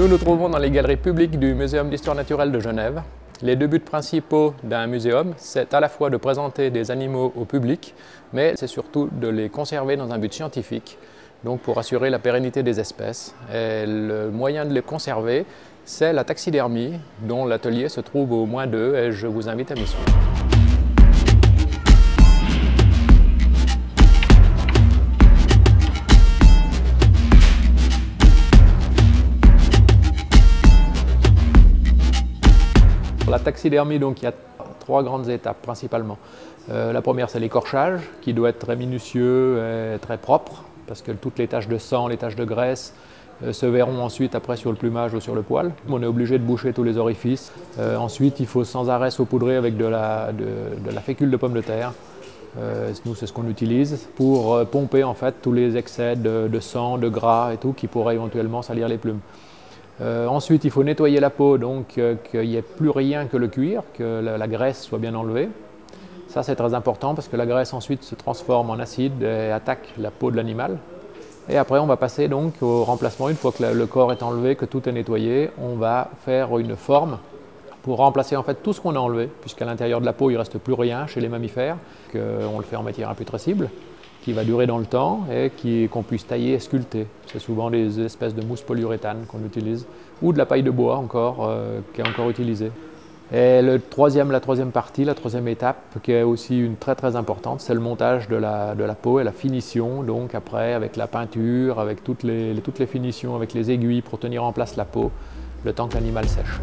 Nous nous trouvons dans les galeries publiques du Muséum d'histoire naturelle de Genève. Les deux buts principaux d'un muséum, c'est à la fois de présenter des animaux au public, mais c'est surtout de les conserver dans un but scientifique, donc pour assurer la pérennité des espèces. Et le moyen de les conserver, c'est la taxidermie, dont l'atelier se trouve au moins deux, et je vous invite à m'y suivre. Pour la taxidermie, donc, il y a trois grandes étapes principalement. Euh, la première, c'est l'écorchage, qui doit être très minutieux et très propre, parce que toutes les taches de sang, les taches de graisse se verront ensuite après sur le plumage ou sur le poil. On est obligé de boucher tous les orifices. Euh, ensuite, il faut sans arrêt saupoudrer avec de la, fécule de pomme de terre. nous, c'est ce qu'on utilise pour pomper en fait tous les excès de, sang, de gras et tout qui pourraient éventuellement salir les plumes. Euh, ensuite, il faut nettoyer la peau, donc euh, qu'il n'y ait plus rien que le cuir, que la, graisse soit bien enlevée. Ça, c'est très important parce que la graisse ensuite se transforme en acide et attaque la peau de l'animal. Et après, on va passer donc au remplacement. Une fois que le corps est enlevé, que tout est nettoyé, on va faire une forme pour remplacer en fait tout ce qu'on a enlevé, puisqu'à l'intérieur de la peau, il ne reste plus rien chez les mammifères, qu'on le fait en matière imputrescible qui va durer dans le temps et qu'on puisse tailler et sculpter. C'est souvent des espèces de mousse polyuréthane qu'on utilise, ou de la paille de bois encore, euh, qui est encore utilisée. Et la troisième partie, la troisième étape, qui est aussi une très très importante, c'est le montage de la, de la, peau et la finition. Donc après, avec la peinture, avec toutes les, toutes les finitions, avec les aiguilles pour tenir en place la peau, le temps que l'animal sèche.